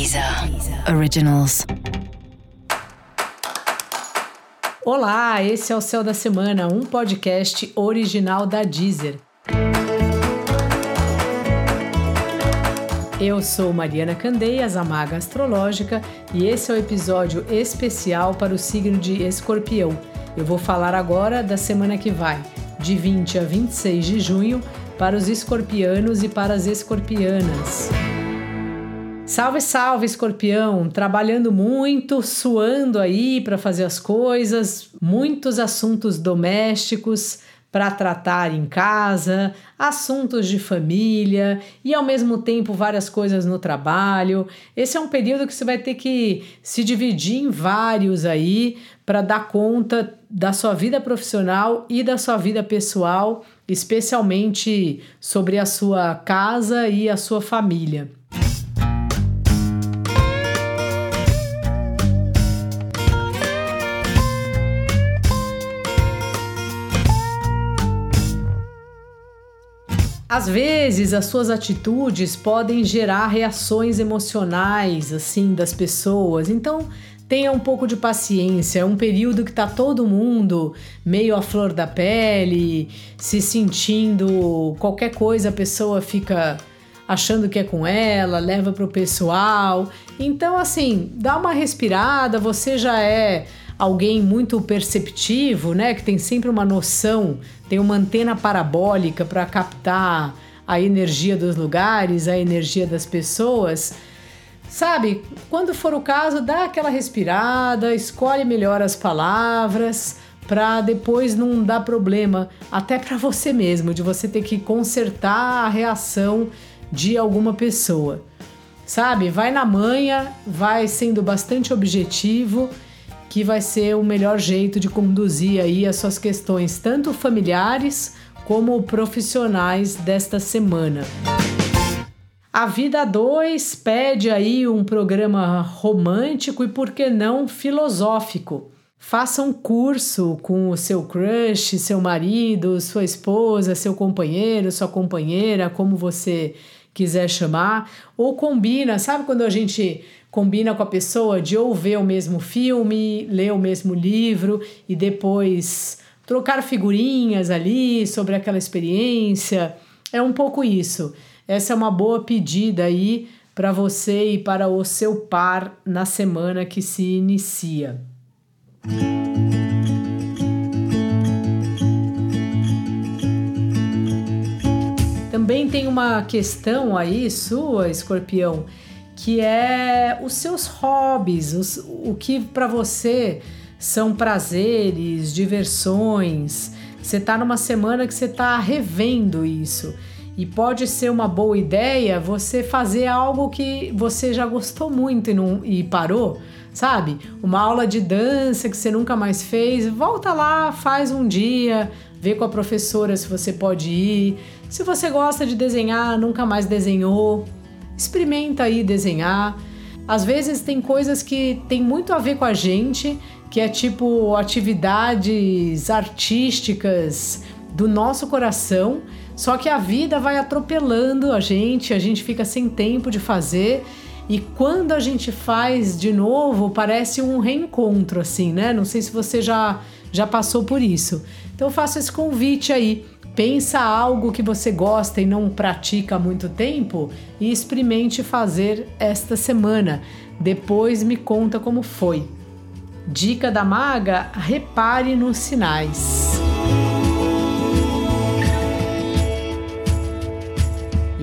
Deezer Originals. Olá, esse é o Céu da Semana, um podcast original da Deezer. Eu sou Mariana Candeias, a maga astrológica, e esse é o episódio especial para o signo de Escorpião. Eu vou falar agora da semana que vai, de 20 a 26 de junho, para os escorpianos e para as escorpianas. Salve, salve, escorpião! Trabalhando muito, suando aí para fazer as coisas, muitos assuntos domésticos para tratar em casa, assuntos de família e ao mesmo tempo várias coisas no trabalho. Esse é um período que você vai ter que se dividir em vários aí para dar conta da sua vida profissional e da sua vida pessoal, especialmente sobre a sua casa e a sua família. Às vezes, as suas atitudes podem gerar reações emocionais assim das pessoas. Então, tenha um pouco de paciência. É um período que tá todo mundo meio à flor da pele, se sentindo qualquer coisa, a pessoa fica achando que é com ela, leva pro pessoal. Então, assim, dá uma respirada, você já é alguém muito perceptivo, né, que tem sempre uma noção, tem uma antena parabólica para captar a energia dos lugares, a energia das pessoas. Sabe, quando for o caso, dá aquela respirada, escolhe melhor as palavras para depois não dar problema, até para você mesmo, de você ter que consertar a reação de alguma pessoa. Sabe, vai na manha, vai sendo bastante objetivo que vai ser o melhor jeito de conduzir aí as suas questões, tanto familiares como profissionais desta semana. A Vida 2 pede aí um programa romântico e, por que não, filosófico. Faça um curso com o seu crush, seu marido, sua esposa, seu companheiro, sua companheira, como você quiser chamar, ou combina, sabe quando a gente combina com a pessoa de ou ver o mesmo filme, ler o mesmo livro e depois trocar figurinhas ali sobre aquela experiência. É um pouco isso. Essa é uma boa pedida aí para você e para o seu par na semana que se inicia. Também tem uma questão aí sua, escorpião, que é os seus hobbies, os, o que para você são prazeres, diversões. Você está numa semana que você está revendo isso. E pode ser uma boa ideia você fazer algo que você já gostou muito e, não, e parou, sabe? Uma aula de dança que você nunca mais fez, volta lá, faz um dia, vê com a professora se você pode ir. Se você gosta de desenhar, nunca mais desenhou, experimenta aí desenhar. Às vezes tem coisas que tem muito a ver com a gente, que é tipo atividades artísticas do nosso coração, só que a vida vai atropelando a gente, a gente fica sem tempo de fazer. E quando a gente faz de novo, parece um reencontro, assim, né? Não sei se você já, já passou por isso. Então eu faço esse convite aí Pensa algo que você gosta e não pratica há muito tempo e experimente fazer esta semana. Depois me conta como foi. Dica da maga: repare nos sinais.